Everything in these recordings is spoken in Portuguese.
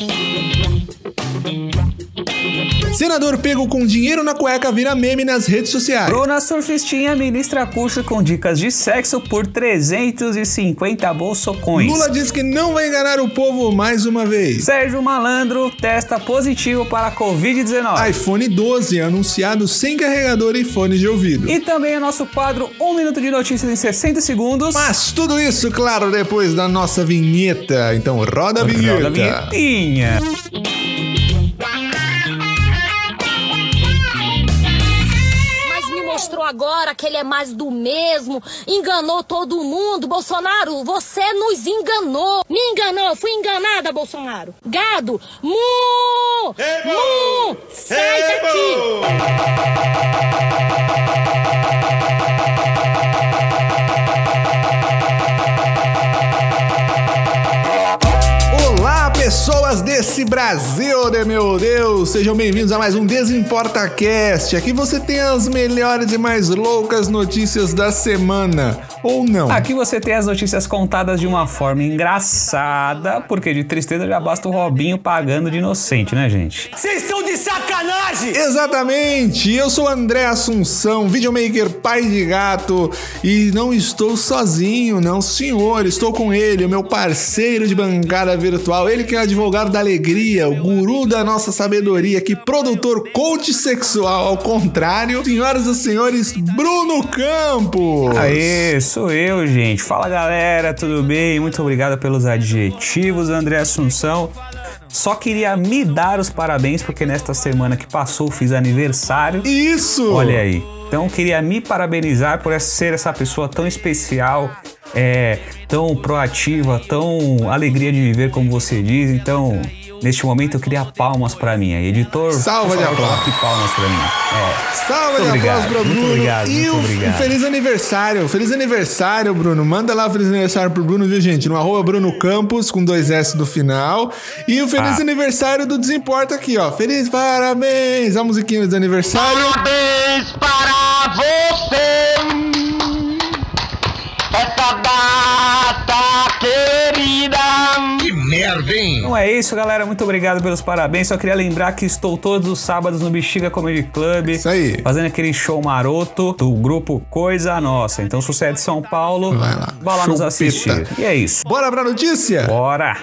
Right. Senador pego com dinheiro na cueca vira meme nas redes sociais. Bruna Surfistinha ministra curso com dicas de sexo por 350 bolsocões. Lula diz que não vai enganar o povo mais uma vez. Sérgio Malandro testa positivo para Covid-19. iPhone 12 anunciado sem carregador e fone de ouvido. E também o nosso quadro 1 minuto de notícias em 60 segundos. Mas tudo isso, claro, depois da nossa vinheta. Então roda a vinheta. Roda a vinhetinha. Agora que ele é mais do mesmo, enganou todo mundo. Bolsonaro, você nos enganou. Me enganou, fui enganada, Bolsonaro. Gado, mu! Mu! Sai daqui! Brasil, né, meu Deus! Sejam bem-vindos a mais um Desimporta Cast. Aqui você tem as melhores e mais loucas notícias da semana, ou não? Aqui você tem as notícias contadas de uma forma engraçada, porque de tristeza já basta o Robinho pagando de inocente, né, gente? Vocês estão de sacanagem! Exatamente! Eu sou André Assunção, videomaker pai de gato, e não estou sozinho, não, senhor. Estou com ele, o meu parceiro de bancada virtual, ele que é advogado da alegria, o guru da nossa sabedoria, que produtor coach sexual, ao contrário, senhoras e senhores, Bruno Campos. Aê, sou eu, gente. Fala galera, tudo bem? Muito obrigado pelos adjetivos, André Assunção. Só queria me dar os parabéns porque nesta semana que passou fiz aniversário. Isso! Olha aí. Então queria me parabenizar por ser essa pessoa tão especial é, tão proativa, tão alegria de viver, como você diz. Então, neste momento eu queria palmas para mim. Editor, salva de aplausos. palmas para mim. É. Salva de aplausos para Bruno. Muito obrigado, e muito obrigado. feliz aniversário. Feliz aniversário, Bruno. Manda lá o feliz aniversário pro Bruno, viu, gente? No arroba Bruno Campos, com dois S do final. E o feliz ah. aniversário do Desimporta aqui, ó. Feliz parabéns. A musiquinha do aniversário. Parabéns para você Não é isso, galera. Muito obrigado pelos parabéns. Só queria lembrar que estou todos os sábados no Bexiga Comedy Club. Isso aí. Fazendo aquele show maroto do grupo Coisa Nossa. Então, se você é de São Paulo, vai lá, vá lá nos assistir. E é isso. Bora pra notícia? Bora!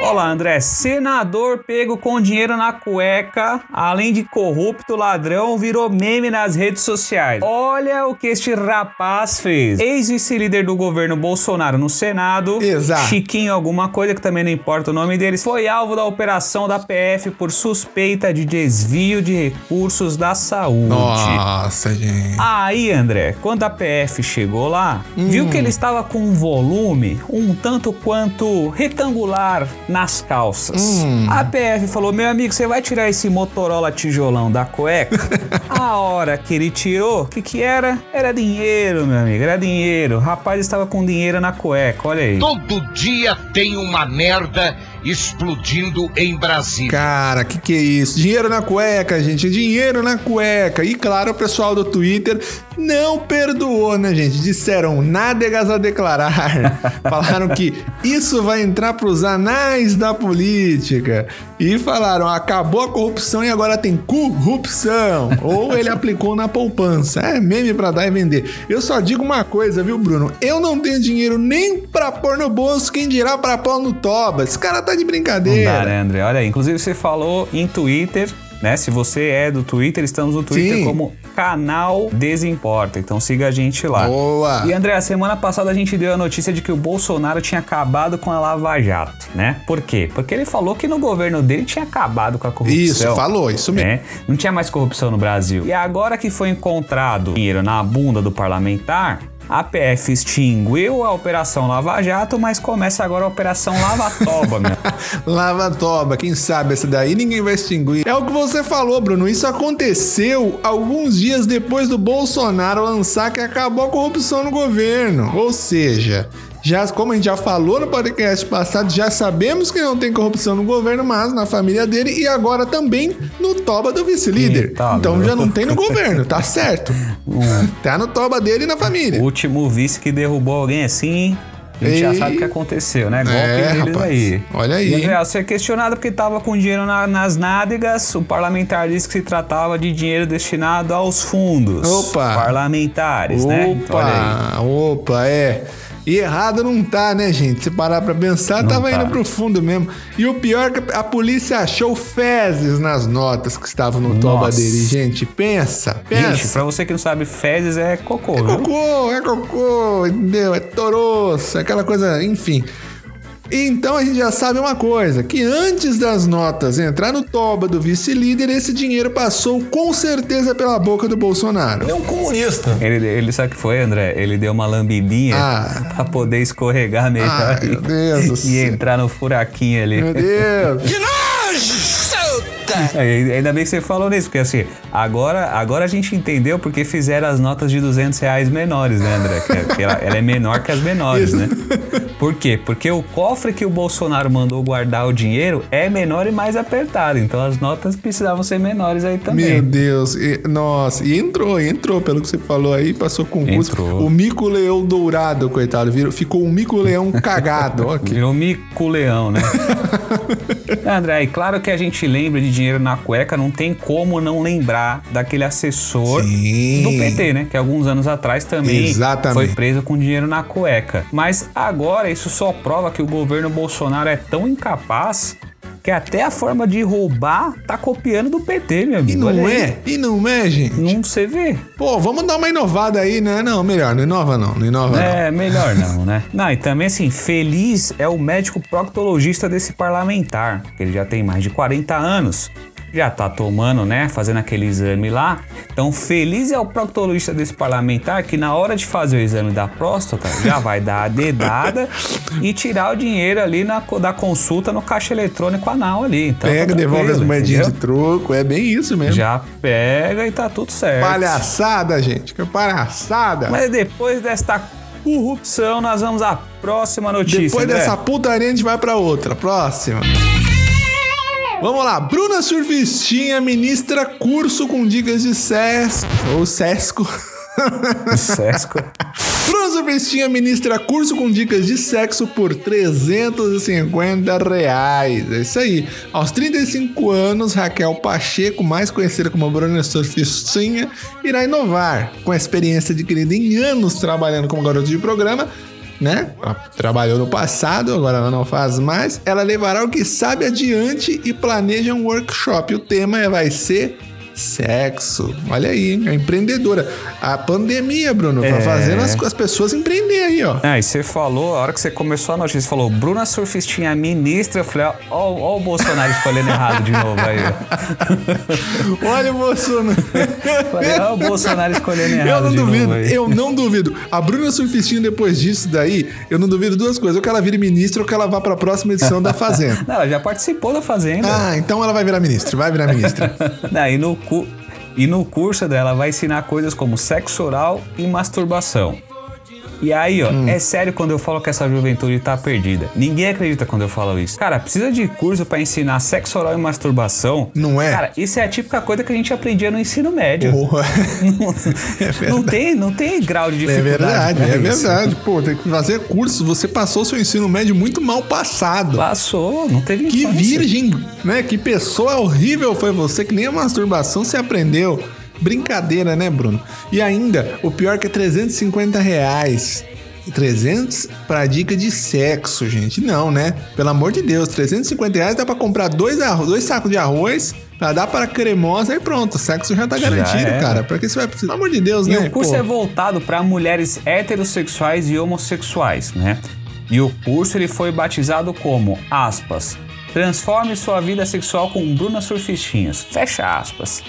Olá, André. Senador pego com dinheiro na cueca, além de corrupto ladrão, virou meme nas redes sociais. Olha o que este rapaz fez. Ex-vice-líder do governo Bolsonaro no Senado, Exato. Chiquinho alguma coisa que também não importa o nome deles, foi alvo da operação da PF por suspeita de desvio de recursos da saúde. Nossa, gente. Aí, André, quando a PF chegou lá, hum. viu que ele estava com um volume um tanto quanto retangular nas calças. Hum. A PF falou: meu amigo, você vai tirar esse Motorola tijolão da cueca? a hora que ele tirou, o que, que era? Era dinheiro, meu amigo, era dinheiro. O rapaz estava com dinheiro na cueca, olha aí. Todo dia tem uma merda explodindo em Brasília. Cara, que que é isso? Dinheiro na cueca, gente, dinheiro na cueca. E claro, o pessoal do Twitter não perdoou, né, gente? Disseram nádegas a declarar. Falaram que isso vai entrar pros anais da política. E falaram, acabou a corrupção e agora tem corrupção. Ou ele aplicou na poupança. É meme pra dar e vender. Eu só digo uma coisa, viu, Bruno? Eu não tenho dinheiro nem pra pôr no bolso, quem dirá pra pôr no toba. Esse cara tá de brincadeira. Não dá, né, André? Olha aí, inclusive você falou em Twitter, né? Se você é do Twitter, estamos no Twitter Sim. como canal Desimporta. Então siga a gente lá. Boa! E André, a semana passada a gente deu a notícia de que o Bolsonaro tinha acabado com a Lava Jato, né? Por quê? Porque ele falou que no governo dele tinha acabado com a corrupção. Isso, falou, isso mesmo. Né? Não tinha mais corrupção no Brasil. E agora que foi encontrado dinheiro na bunda do parlamentar, a PF extinguiu a Operação Lava Jato, mas começa agora a Operação Lava Toba, meu. Lava Toba, quem sabe essa daí ninguém vai extinguir. É o que você falou, Bruno. Isso aconteceu alguns dias depois do Bolsonaro lançar que acabou a corrupção no governo. Ou seja, já, como a gente já falou no podcast passado, já sabemos que não tem corrupção no governo, mas na família dele e agora também no toba do vice-líder. Então meu. já não tem no governo, tá certo. tá no toba dele e na família. O último vice que derrubou alguém assim A gente já sabe o que aconteceu, né? Golpe É, deles rapaz. aí. Olha aí. E André, ao ser questionado porque estava com dinheiro na- nas nádegas, o parlamentar disse que se tratava de dinheiro destinado aos fundos Opa. parlamentares, né? Olha aí. Opa, opa, é. E errado não tá, né, gente? Se parar pra pensar, Não tava tá. indo pro fundo mesmo. E o pior é que a polícia achou fezes nas notas que estavam no toba dele. Gente, pensa, pensa. Gente, pra você que não sabe, fezes é cocô, É viu? cocô, é cocô, entendeu? É toroço, aquela coisa, enfim. Então a gente já sabe uma coisa, que antes das notas entrar no toba do vice-líder, esse dinheiro passou com certeza pela boca do Bolsonaro. É um comunista. Ele, ele sabe o que foi, André? Ele deu uma lambidinha Ah. pra poder escorregar melhor Ai, meu Deus do e céu. entrar no furaquinho ali. Meu Deus. É, Ainda bem que você falou nisso, porque assim, agora, agora a gente entendeu porque fizeram as notas de 200 reais menores, né, André? Que, é- que ela, ela é menor que as menores, Isso. né? Por quê? Porque o cofre que o Bolsonaro mandou guardar o dinheiro é menor e mais apertado. Então as notas precisavam ser menores aí também. Meu Deus, e- nossa, e entrou, entrou, pelo que você falou aí, passou concurso. Entrou. O mico-leão dourado, coitado, virou, ficou um mico-leão cagado, ó aqui. Virou mico-leão, né? André, e claro que a gente lembra de dinheiro na cueca, não tem como não lembrar daquele assessor Sim. do PT, né? Que alguns anos atrás também Exatamente. foi preso com dinheiro na cueca. Mas agora isso só prova que o governo Bolsonaro é tão incapaz que até a forma de roubar tá copiando do PT, meu amigo. E não Olha aí. é? E não é, gente? Não você vê. Pô, vamos dar uma inovada aí, né? Não, melhor, não inova não, não inova não. É, melhor não, né? Não, e também assim, feliz é o médico proctologista desse parlamentar, que ele já tem mais de 40 anos. Já tá tomando, né? Fazendo aquele exame lá. Então, feliz é o proctologista desse parlamentar que na hora de fazer o exame da próstata já vai dar a dedada e tirar o dinheiro ali na, da consulta no caixa eletrônico anal ali. Então, Pega, tá devolve as moedinhas de troco, é bem isso mesmo. Já pega e tá tudo certo. Palhaçada, gente, que palhaçada. Mas depois desta corrupção, nós vamos à próxima notícia. Depois André. dessa putaria, a gente vai pra outra. Próxima. Vamos lá. Bruna Surfistinha ministra curso com dicas de SESC. Ou SESCO. Sesco. Bruna Surfistinha ministra curso com dicas de sexo por 350 reais. É isso aí. Aos 35 anos, Raquel Pacheco, mais conhecida como Bruna Surfistinha, irá inovar. Com a experiência adquirida em anos trabalhando como garota de programa, né? Ela trabalhou no passado, agora ela não faz mais. Ela levará o que sabe adiante e planeja um workshop. O tema é- vai ser sexo. Olha aí, hein? é empreendedora. A pandemia, Bruno, É. fazendo as, as pessoas empreender aí, ó. Ah, e você falou, a hora que você começou a notícia, você falou Bruna Surfistinha ministra. Eu falei, ó, ó, o Bolsonaro escolhendo errado de novo aí. ó. Olha o Bolsonaro. Falei, ó, o Bolsonaro escolhendo Eu errado não de duvido, eu não duvido. A Bruna Surfistinha, depois disso daí, eu não duvido duas coisas. Ou que ela vire ministra ou que ela vá pra próxima edição da Fazenda. Não, ela já participou da Fazenda. Ah, então ela vai virar ministra, vai virar ministra. Não, e, cu- e no curso dela vai ensinar coisas como sexo oral e masturbação. E aí, ó, Hum. é sério quando eu falo que essa juventude tá perdida. Ninguém acredita quando eu falo isso. Cara, precisa de curso pra ensinar sexo oral e masturbação? Não é? Cara, isso é a típica coisa que a gente aprendia no ensino médio. Porra. não, tem, não tem grau de É dificuldade. verdade, pra é isso. verdade. Pô, tem que fazer curso. Você passou seu ensino médio muito mal passado. Passou, não teve Que infância. virgem, né? Que pessoa horrível foi você, que nem a masturbação se aprendeu. Brincadeira, né, Bruno? E ainda, o pior que é 350 reais. 300 pra dica de sexo, gente. Não, né? Pelo amor de Deus, 350 reais dá pra comprar dois, arro- dois sacos de arroz, pra dar para cremosa e pronto. Sexo já tá Já garantido, era. cara. Pra que você vai precisar? Pelo amor de Deus, E né? o curso Pô. é voltado para mulheres heterossexuais e homossexuais, né? E o curso ele foi batizado como, aspas, transforme sua vida sexual com Bruna Surfistinhas, fecha aspas.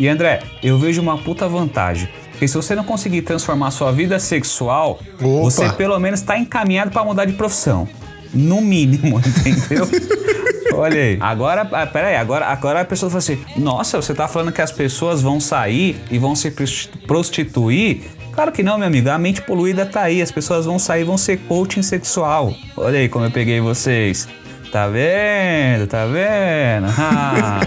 E André, eu vejo uma puta vantagem. Porque se você não conseguir transformar sua vida sexual, Opa. você pelo menos está encaminhado para mudar de profissão. No mínimo, entendeu? Olha aí. Agora, ah, peraí, agora, agora a pessoa fala assim: Nossa, você tá falando que as pessoas vão sair e vão se pros- prostituir? Claro que não, meu amigo. A mente poluída tá aí. As pessoas vão sair e vão ser coaching sexual. Olha aí como eu peguei vocês. Tá vendo? Tá vendo? Ah.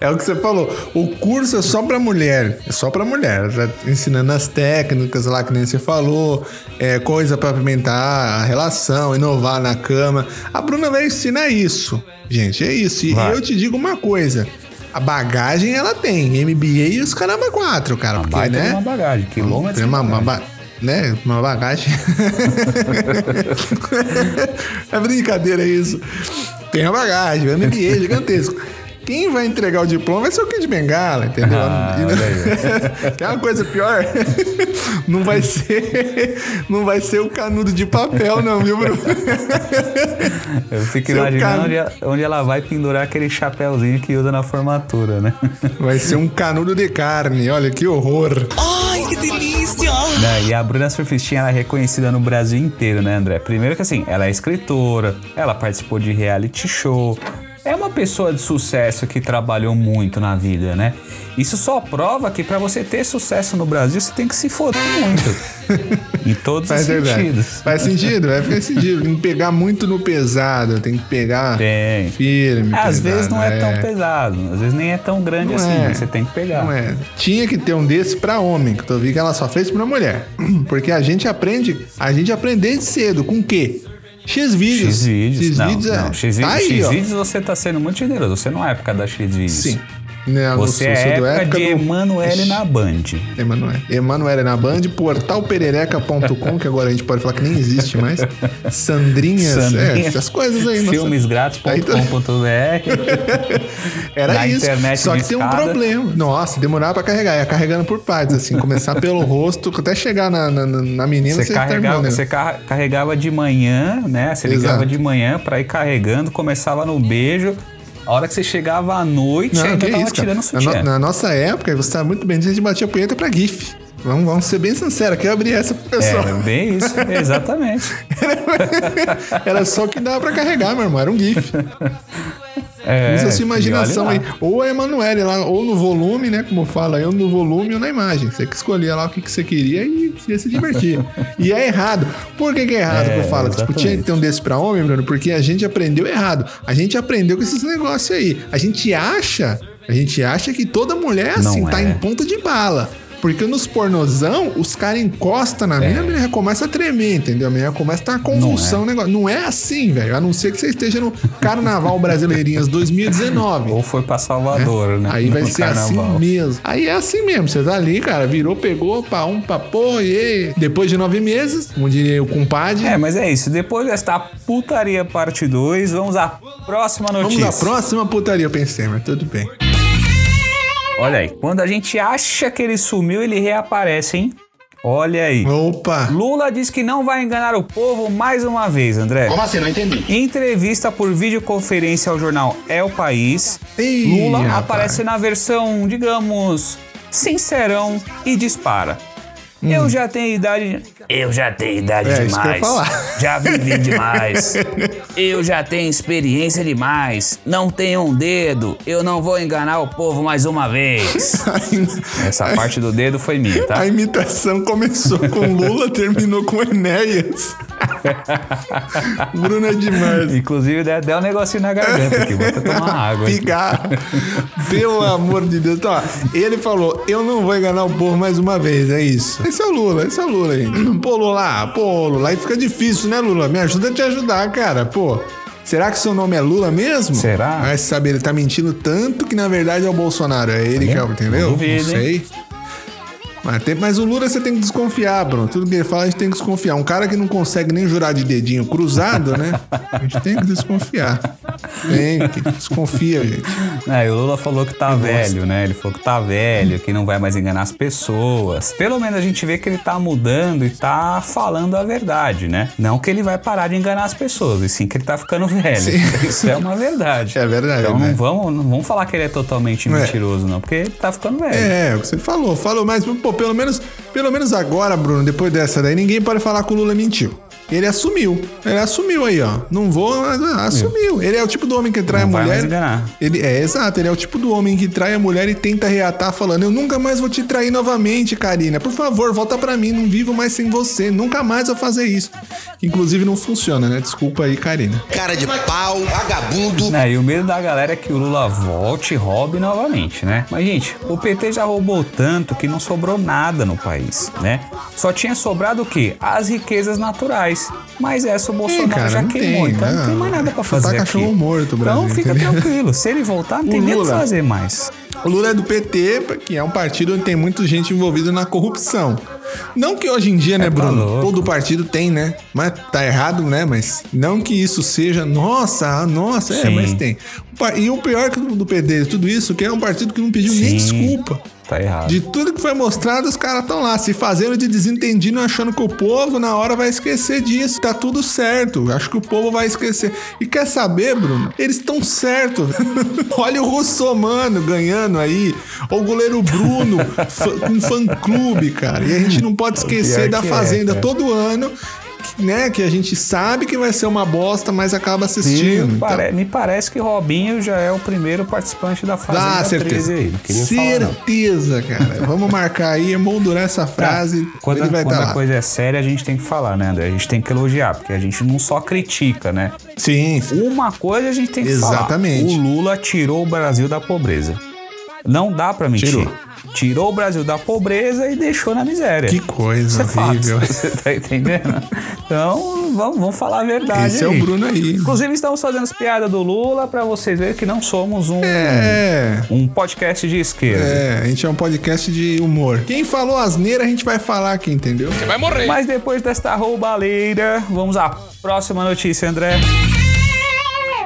É o que você falou. O curso é só pra mulher. É só pra mulher. Já ensinando as técnicas lá que nem você falou. É, coisa pra apimentar a relação, inovar na cama. A Bruna vai ensinar isso. Gente, é isso. E Vai. eu te digo uma coisa. A bagagem ela tem. MBA e os caramba quatro, cara. Uma Porque, né? uma bagagem, quilômetros. Tem uma, uma, ba- né? uma bagagem. é brincadeira isso. Tem a bagagem, o MBA gigantesco. Quem vai entregar o diploma vai ser o Kid Bengala, entendeu? Ah, E não- Quer uma coisa pior? Não vai ser, não vai ser o canudo de papel, não, viu, Bruno? Eu fico imaginando onde, ela- onde ela vai pendurar aquele chapéuzinho que usa na formatura, né? Vai ser um canudo de carne. Olha que horror. Né, E a Bruna Surfistinha ela é reconhecida no Brasil inteiro, né, André? Primeiro que assim, ela é escritora, ela participou de reality show. É uma pessoa de sucesso que trabalhou muito na vida, né? Isso só prova que pra você ter sucesso no Brasil, você tem que se foder muito. em todos Faz os verdade. sentidos. Faz sentido, vai fazer sentido. Tem que pegar muito no pesado, tem que pegar Tem. firme. Às pesado, vezes não é, tão pesado, às vezes nem é tão grande Não assim, é. mas você tem que pegar. Não é. Tinha que ter um desse pra homem, que eu vi que ela só fez pra mulher. Porque a gente aprende, a gente aprende desde cedo. Com o quê? X-vídeos. X-Vídeos. Não, X-vídeos é. não. X-Vídeos Tá aí. X-Vídeos você tá sendo muito generoso. Você não é época da X-Vídeos. Sim. Não, Você sou- é sou da época, de do- Emanuele na Band. Emanuele. Emanuele na Band, portalperereca.com, que agora a gente pode falar que nem existe mais. Sandrinhas, Sandrinha. é, essas coisas aí. Filmesgrátis.com.br Era Na isso. Só que tem um problema. Nossa, demorava pra carregar. Ia carregando por partes, assim. Começar pelo rosto, até chegar na, na, na- na menina, Você você, carregava, terminou, né? você car- carregava de manhã, né? Você ligava Exato. de manhã pra ir carregando, começava no beijo. A hora que você chegava à noite, Não, ainda tava isso, tirando Na, sutiã. no- na nossa época, você sabe muito bem, a gente batia punheta pra GIF. Vamos, vamos ser bem sinceros, aqui eu abri essa pro pessoal. Era bem isso, exatamente. Era só o que dava pra carregar, meu irmão. Era um GIF. É, Usa sua imaginação aí. Ou a Emanuele lá, ou no volume, né? Como fala eu, no volume ou na imagem. Você que escolhia lá o que, que você queria e ia se divertir. e é errado. Por que, que é errado É, que eu falo? Tipo, tinha que ter um desse pra homem, Bruno, porque a gente aprendeu errado. A gente aprendeu com esses negócios aí. A gente acha, a gente acha que toda mulher assim, Não tá é. em ponta de bala. Porque nos pornozão, os caras encostam na mina, a menina já começa a tremer, entendeu? A menina começa a estar convulsão, o negócio. Não é assim, velho. A não ser que você esteja no Carnaval Brasileirinhas 2019. Ou foi pra Salvador, né? Aí vai No ser carnaval. assim mesmo. Aí é assim mesmo. Você tá ali, cara, virou, pegou, pá, um, pá, pô, e depois de nove meses, como diria o compadre, É, mas é isso. Depois desta putaria parte 2, vamos à próxima vamos notícia. à próxima putaria, eu pensei, mas tudo bem. Olha aí, quando a gente acha que ele sumiu, ele reaparece, hein? Olha aí. Opa! Lula diz que não vai enganar o povo mais uma vez, André. Como assim? Não entendi. Em entrevista por videoconferência ao jornal É o País, Ih, Lula rapaz. aparece na versão, digamos, sincerão e dispara. Eu já tenho idade. Eu já tenho idade Hum. É, isso que eu ia demais. falar. Já vivi demais. eu já tenho experiência demais. Não tenho um dedo. Eu não vou enganar o povo mais uma vez. Essa parte do dedo foi minha, tá? A imitação começou com Lula, terminou com Enéas. Bruno é demais. Inclusive, deu deu um negocinho na garganta aqui. Vou até tomar água. Pigar. Pelo amor de Deus. Então, ó, ele falou: Eu não vou enganar o povo mais uma vez. É isso. Esse é o Lula, esse é o Lula aí. Pô, Lula, pô, Lula, aí fica difícil, né, Lula? Me ajuda a te ajudar, cara. Pô. Será que seu nome é Lula mesmo? Será? Vai saber, ele tá mentindo tanto que na verdade é o Bolsonaro. É ele que é, o- entendeu? Não duvido, não sei. Mas, tem- mas o Lula você tem que desconfiar, Bruno. Tudo que ele fala a gente tem que desconfiar. Um cara que não consegue nem jurar de dedinho cruzado, né? A gente tem que desconfiar. Tem que desconfia, gente. É, e o Lula falou que tá velho, né? Ele falou que tá velho, que não vai mais enganar as pessoas. Pelo menos a gente vê que ele tá mudando e tá falando a verdade, né? Não que ele vai parar de enganar as pessoas, e sim que ele tá ficando velho. Sim. Isso é uma verdade. É verdade, Então né? não, vamos, não vamos falar que ele é totalmente É. mentiroso, não, porque ele tá ficando velho. É, o que você falou, falou, mas pô, pelo menos, pelo menos agora, Bruno, depois dessa daí, ninguém pode falar que o Lula mentiu. Ele assumiu. Ele assumiu aí, ó. Não vou, mas, ah, assumiu. Ele é o tipo do homem que trai Não a vai mulher. Ele é exato, ele é o tipo do homem que trai a mulher e tenta reatar falando: "Eu nunca mais vou te trair novamente, Karina. Por favor, volta pra mim, não vivo mais sem você. Nunca mais vou fazer isso." Inclusive não funciona, né? Desculpa aí, Karina. Cara de pau, vagabundo. Né, e o medo da galera é que o Lula volte e roube novamente, né? Mas, gente, o PT já roubou tanto que não sobrou nada no país, né? Só tinha sobrado o quê? As riquezas naturais. Mas essa o Bolsonaro cara, já queimou, tem, então não tem não. mais nada pra Só tá fazer aqui. cachorro morto, Então Brasil, fica entendeu? tranquilo. Se ele voltar, não tem O nem o que fazer mais. O Lula é do PT, que é um partido onde tem muita gente envolvida na corrupção. Não que hoje em dia, né, tá Bruno? louco. Todo partido tem, né? Mas tá errado, né? Mas não que isso seja, nossa, nossa, é, Sim. mas tem. O E o pior que do PT, tudo isso, que é um partido que não pediu nem Sim. desculpa. Tá errado. De tudo que foi mostrado, os caras estão lá, se fazendo de desentendido, achando que o povo na hora vai esquecer disso. Tá tudo certo. Acho que o povo vai esquecer. E quer saber, Bruno? Eles estão certos. Olha o Russomano ganhando aí. Ou o goleiro Bruno fã- com fã-clube, cara. E a gente não pode esquecer da é, Fazenda cara. todo ano. Que, Né, que a gente sabe que vai ser uma bosta, mas acaba assistindo. Me, Então- pare- me parece que Robinho já é o primeiro participante da Fazenda Ah, 13 certeza. aí. Não queria falar, certeza, cara. Vamos marcar aí, emoldurar essa frase. Quando, ele vai quando estar a lá. coisa é séria, a gente tem que falar, né, André? A gente tem que elogiar, porque a gente não só critica, né? Sim, Uma coisa a gente tem que Exatamente. falar. O Lula tirou o Brasil da pobreza. Não dá pra mentir. Tirou. Tirou o Brasil da pobreza e deixou na miséria. Que coisa Isso é horrível. Você tá entendendo? Então, vamos, vamos falar a verdade. Esse é aí. o Bruno aí. Inclusive, estamos fazendo as piadas do Lula pra vocês verem que não somos um, É. um podcast de esquerda. É, a gente é um podcast de humor. Quem falou asneira, a gente vai falar aqui, entendeu? Mas depois desta roubalheira, vamos à próxima notícia, André.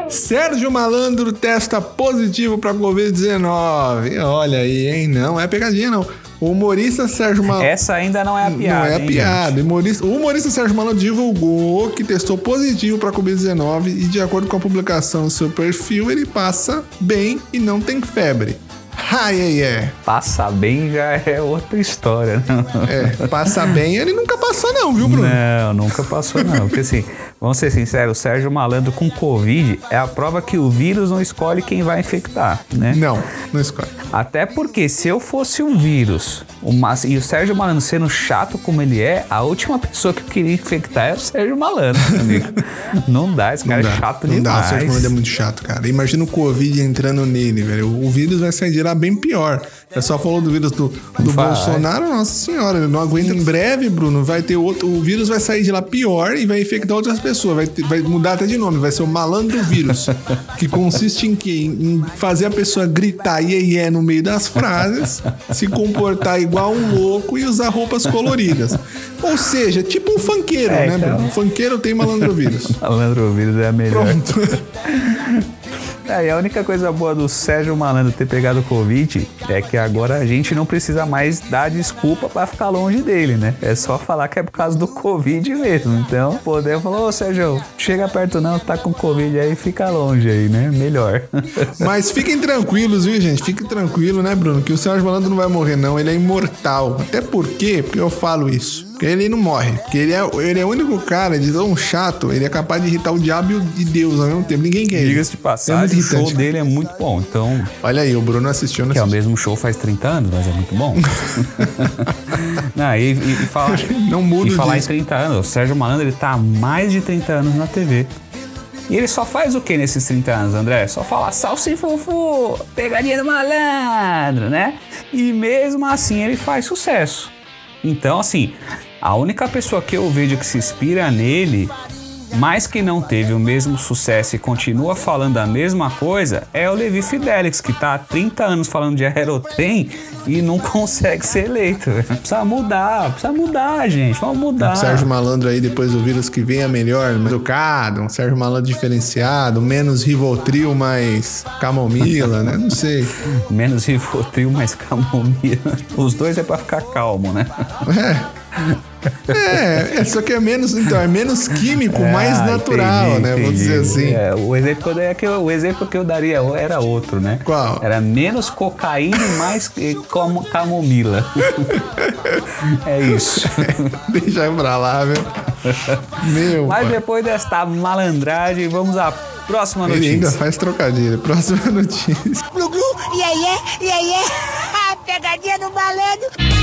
Sérgio Malandro testa positivo pra Covid-19. Olha aí, hein? Não é pegadinha, não. O humorista Sérgio Malandro. Essa ainda não é a piada. Não é a piada. O humorista, o humorista Sérgio Malandro divulgou que testou positivo para Covid-19 e, de acordo com a publicação do seu perfil, ele passa bem e não tem febre. Ai, ai, ai. Passa bem já é outra história, não? É, passa bem, ele nunca passou, não, viu, Bruno? Não, nunca passou não. Porque assim, vamos ser sinceros, o Sérgio Malandro com Covid é a prova que o vírus não escolhe quem vai infectar, né? Não, não escolhe. Até porque se eu fosse um vírus uma- e o Sérgio Malandro sendo chato como ele é, a última pessoa que eu queria infectar é o Sérgio Malandro, amigo. Não dá, esse cara Não é dá, chato não demais. dá, o Sérgio Malandro é muito chato, cara. Imagina o Covid entrando nele, velho. O vírus vai sair de lá bem pior. É só falou do vírus do, do. Bolsonaro, nossa senhora, ele não aguenta. Em breve, Bruno, vai ter outro. O vírus vai sair de lá pior e vai infectar outras pessoas. Vai, ter- vai mudar até de nome, vai ser o malandro vírus. que consiste em quê? Em fazer a pessoa gritar iê iê no meio das frases, se comportar igual um louco e usar roupas coloridas. Ou seja, tipo um funkeiro, É, né, então- Bruno? Funkeiro tem malandro vírus. Malandro vírus é a melhor. Pronto. É, e a única coisa boa do Sérgio Malandro ter pegado Covid é que agora a gente não precisa mais dar desculpa pra ficar longe dele, né? É só falar que é por causa do Covid mesmo. Então, poder falar, ô Sérgio, chega perto não, tá com Covid aí, fica longe aí, né? Melhor. Mas fiquem tranquilos, viu, gente? Fiquem tranquilos, né, Bruno? Que o Sérgio Malandro não vai morrer, não. Ele é imortal. Até porque, porque eu falo isso. Ele não morre. Porque ele é, ele é o único cara de tão chato, ele é capaz de irritar o diabo e Deus ao mesmo tempo. Ninguém quer. Diga-se de É passagem, muito o show dele é muito bom. Então, Olha aí, o Bruno assistiu, não que é o mesmo show faz 30 anos, mas é muito bom. não, e, e, e falar, Não muda e falar disso. em 30 anos, o Sérgio Malandro ele tá há mais de 30 anos na TV. E ele só faz o que nesses 30 anos, André? Só fala salsa e fofo, pegadinha do malandro, né? E mesmo assim ele faz sucesso. Então, assim, a única pessoa que eu vejo que se inspira nele, mas que não teve o mesmo sucesso e continua falando a mesma coisa, é o Levi Fidelix, que tá há 30 anos falando de aerotrem e não consegue ser eleito. Precisa mudar, precisa mudar, gente. Vamos mudar. Um Sérgio Malandro aí, depois do vírus que venha melhor, mais educado, um Sérgio Malandro diferenciado, menos Rivotril, mais camomila, né? Não sei. Menos Rivotril, mais camomila. Os dois é pra ficar calmo, né? É, é, só que é menos, então, é menos químico, mais Ah, natural, entendi, né? Vamos entendi. dizer assim. É, o, exemplo que eu o exemplo que eu daria era outro, né? Qual? Era menos cocaína e mais como camomila. é isso. Deixa pra lá, viu? Meu Mas pai. depois desta malandragem, vamos à próxima Ele ainda notícia. faz trocadilho. Próxima notícia. Glu, glu, iê, iê, iê, iê. Pegadinha do malandro.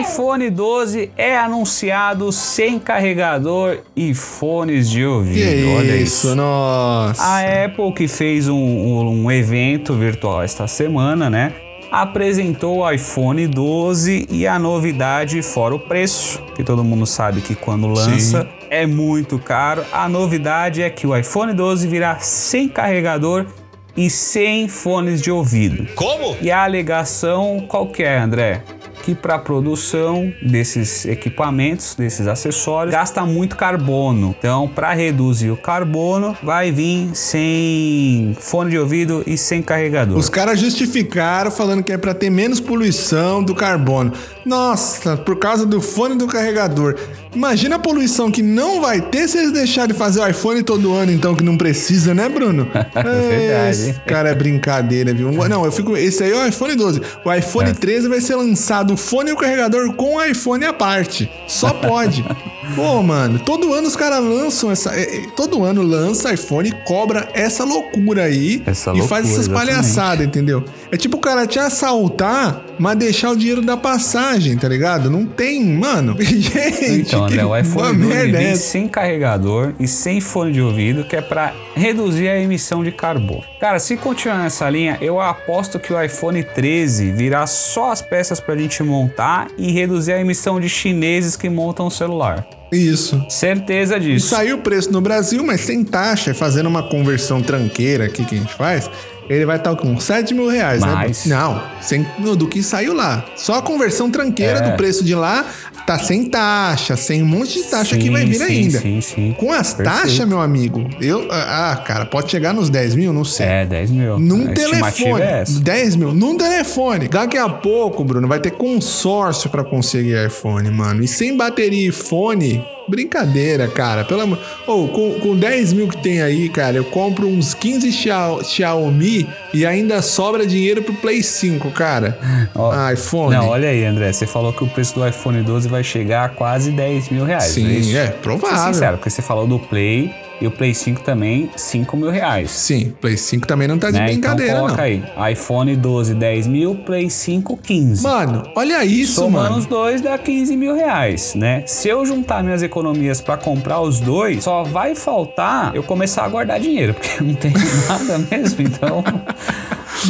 iPhone 12 é anunciado sem carregador e fones de ouvido. Que Olha isso, nossa. A Apple, que fez um, um- um evento virtual esta semana, né? Apresentou o iPhone 12 e a novidade, fora o preço, que todo mundo sabe que quando lança é muito caro. A novidade é que o iPhone 12 virá sem carregador e sem fones de ouvido. Como? E a alegação qual que é, André? Que para a produção desses equipamentos, desses acessórios, gasta muito carbono. Então, para reduzir o carbono, vai vir sem fone de ouvido e sem carregador. Os caras justificaram falando que é pra ter menos poluição do carbono. Nossa, por causa do fone do carregador. Imagina a poluição que não vai ter se eles deixarem de fazer o iPhone todo ano, então, que não precisa, né, Bruno? Verdade. Esse cara é brincadeira, viu? Não, eu fico. Esse aí é o iPhone 12. O iPhone É. 13 vai ser lançado o fone e o carregador com o iPhone à parte. Só pode. Pô, mano, todo ano os caras lançam essa. é, é, Todo ano lança iPhone e cobra essa loucura aí. Essa e faz essas palhaçadas, entendeu? É tipo o cara te assaltar, mas deixar o dinheiro da passagem, tá ligado? Não tem, mano. Gente, Então, André, o iPhone uma 12 merda é sem carregador e sem fone de ouvido, que é para reduzir a emissão de carbono. Cara, se continuar nessa linha, eu aposto que o iPhone 13 virá só as peças pra gente montar e reduzir a emissão de chineses que montam o celular. Isso. Certeza disso. Saiu o preço no Brasil, mas sem taxa, fazendo uma conversão tranqueira aqui que a gente faz, ele vai estar com 7 mil reais, Mais. né? Não, sem, do que saiu lá. Só a conversão tranqueira É. do preço de lá tá sem taxa, sem um monte de taxa que Sim, vai vir sim, ainda. sim, sim. Com as Perfeito. taxas, meu amigo, eu. Ah, cara, pode chegar nos 10 mil, não sei. É, 10 mil. Num a telefone. é essa. 10 mil. Num telefone. Daqui a pouco, Bruno, vai ter consórcio pra conseguir iPhone, mano. E sem bateria e fone. Brincadeira, cara. Pelo amor. Ô, com, com 10 mil que tem aí, cara, eu compro uns 15 Xia- Xiaomi e ainda sobra dinheiro pro Play 5, cara. Ó, iPhone. Não, olha aí, André. Você falou que o preço do iPhone 12 vai chegar a quase 10 mil reais. Sim, não isso? é, Ser provável. sincero, porque você falou do Play e o Play 5 também, 5 mil reais. Sim, Play 5 também não tá de né? brincadeira, então coloca não. aí, iPhone 12, 10 mil, Play 5, 15. Mano, olha isso, Somando mano. os dois dá 15 mil reais, né? Se eu juntar minhas economias pra comprar os dois, só vai faltar eu começar a guardar dinheiro, porque eu não tenho nada mesmo, então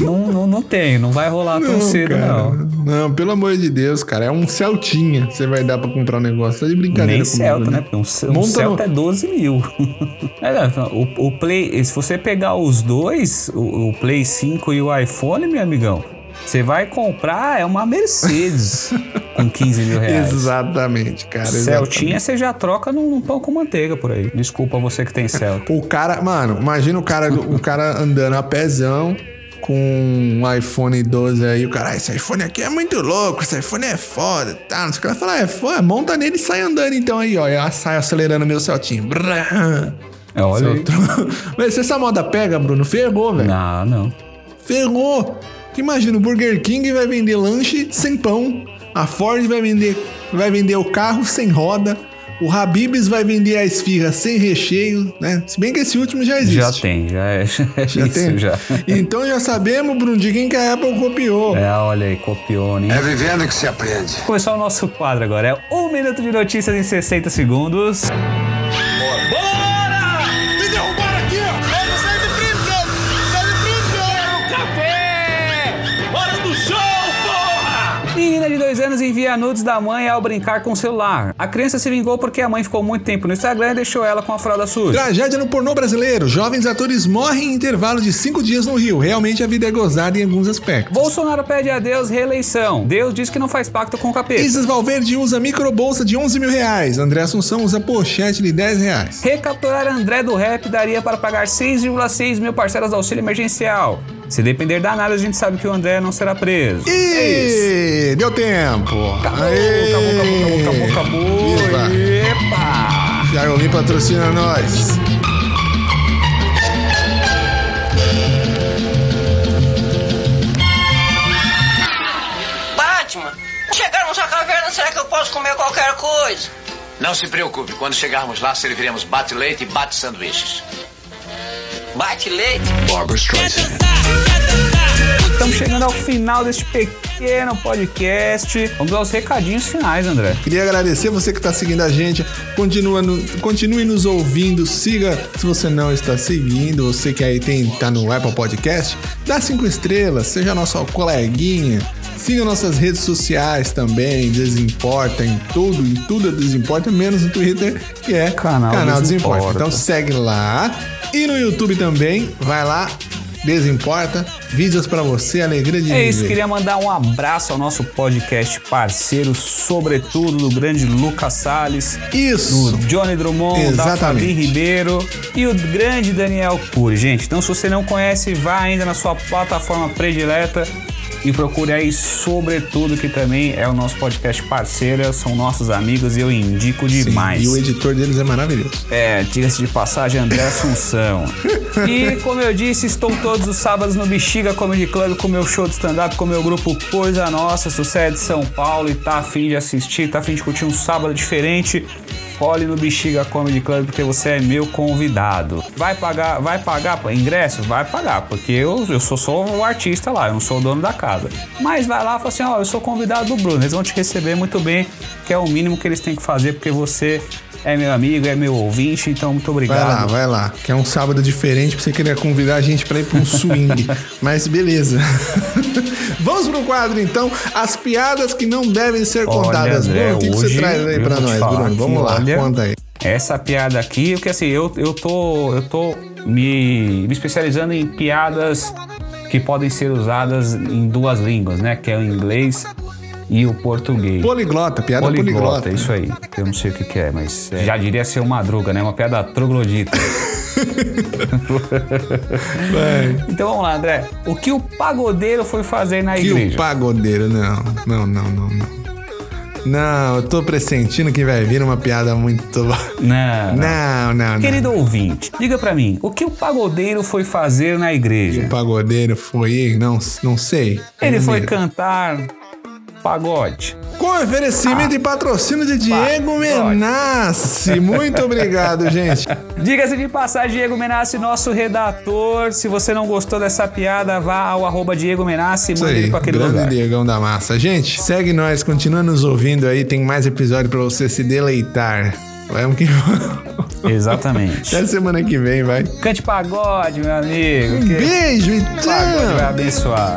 não, não, não tenho, não vai rolar tão cedo cara. não. Não, pelo amor de Deus, cara. É um Celtinha que você vai dar pra comprar um negócio. Tá de brincadeira Nem comigo, Celta, né? Porque um, um Celta no- é 12 mil. É, não, o, o Play, se você pegar os dois, o, o Play 5 e o iPhone, meu amigão, você vai comprar é uma Mercedes com 15 mil reais. Exatamente, cara. Celtinha você já troca num, num pão com manteiga por aí. Desculpa você que tem Celta. O cara, mano, imagina o cara, o cara andando a pezão com um iPhone 12 aí, o cara, ah, esse iPhone aqui é muito louco, esse iPhone é foda, tá? Os caras falam, é foda, monta nele e sai andando então aí, ó, e sai acelerando meu Celtinho. Brrr. É, olha aí. Mas se essa moda pega, Bruno, ferrou, velho. Não, não. Ferrou. Que Imagina, o Burger King vai vender lanche sem pão, a Ford vai vender, vai vender o carro sem roda, o Habib's vai vender a esfirra sem recheio, né? Se bem que esse último já existe. Já tem, já é, já isso tem? já. Então já sabemos, Bruno, de quem que a Apple copiou. É, olha aí, copiou, hein? É vivendo que se aprende. Começar o nosso quadro agora. É um minuto de notícias em 60 segundos. Dois anos envia nudes da mãe ao brincar com o celular. A criança se vingou porque a mãe ficou muito tempo no Instagram e deixou ela com a fralda suja. Tragédia no pornô brasileiro. Jovens atores morrem em intervalo de cinco dias no Rio. Realmente a vida é gozada em alguns aspectos. Bolsonaro pede a Deus reeleição. Deus diz que não faz pacto com o capeta. Isis Valverde usa microbolsa de 11 mil reais. André Assunção usa pochete de 10 reais. Recapturar André do Rap daria para pagar 6,6 mil parcelas do auxílio emergencial. Se depender da análise, a gente sabe que o André não será preso. É. E deu tempo. Acabou, Aê! acabou, acabou, acabou, acabou, acabou. Viva. Epa! Xiaomi patrocina nós. Batman, chegaram a caverna, será que eu posso comer qualquer coisa? Não se preocupe, quando chegarmos lá serviremos bate-leite e bate-sanduíches. Bate-leite? Estamos chegando ao final deste pequeno podcast. Vamos aos recadinhos finais, André. Queria agradecer você que está seguindo a gente. Continua no- continue nos ouvindo. Siga se você não está seguindo. Você que aí tem, tá no Apple Podcast. Dá cinco estrelas. Seja nosso coleguinha. Siga nossas redes sociais também. Desimporta em tudo. Em tudo é Desimporta, menos no Twitter, que é Canal Desimporta. Desimporta. Então segue lá. E no YouTube também. Vai lá. Desimporta. Vídeos pra você. Alegria de É isso, viver. queria mandar um abraço ao nosso podcast parceiro, sobretudo do grande Lucas Salles, Isso. do Johnny Drummond, da Exatamente. Fabi Ribeiro e o grande Daniel Cury. Gente, então se você não conhece, vá ainda na sua plataforma predileta e procure aí sobretudo que também é o nosso podcast parceiro, são nossos amigos e eu indico Sim, demais. E o editor deles é maravilhoso. É, diga-se de passagem, André Assunção. e, como eu disse, estou todos os sábados no Bexiga Comedy Club com meu show de stand-up, com meu grupo Coisa Nossa, sucesso de São Paulo e tá afim de assistir, tá afim de curtir um sábado diferente. Cole no Bexiga Comedy Club porque você é meu convidado. Vai pagar, vai pagar ingresso? Vai pagar, porque eu, eu sou só o artista lá, eu não sou o dono da casa. Mas vai lá e fala assim: ó, eu sou convidado do Bruno, eles vão te receber muito bem, que é o mínimo que eles têm que fazer, porque você é meu amigo, é meu ouvinte, então muito Vai lá, obrigado. vai lá. Que é um sábado diferente pra você querer convidar a gente pra ir pra um swing. Mas beleza. Vamos pro quadro então. As piadas que não devem ser Olha, contadas. André, Bruno, o que, que hoje você traz aí pra nós, Bruno? que, Vamos lá, olha, conta aí. Essa piada aqui, porque assim, eu, eu tô, eu tô me, me especializando em piadas que podem ser usadas em duas línguas, né? Que é o inglês e o português. Poliglota, piada poliglota. isso aí. Eu não sei o que, que é, mas é, já diria ser uma madruga, né? Uma piada troglodita. Então vamos lá, André. O que o pagodeiro foi fazer na Que igreja? o pagodeiro, não. Não, não, não, não. Não, eu tô pressentindo que vai vir uma piada muito. Não, não. Não, não, não. Querido ouvinte, diga pra mim, o que o pagodeiro foi fazer na igreja? O pagodeiro foi. Não, não sei. Ele Não foi cantar pagode. Com oferecimento e patrocínio de Diego. Menassi. Muito obrigado, gente. Diga-se de passar, Diego Menassi, nosso redator. Se você não gostou dessa piada, vá ao arroba Diego Menassi e aí, ele pra aquele grande lugar. Diegão da Massa. Gente, segue nós, continua nos ouvindo aí, tem mais episódio pra você se deleitar. Vamos que vamos. Exatamente. Até semana que vem, vai. Cante pagode, meu amigo. que Beijo, Pagode vai então. abençoar.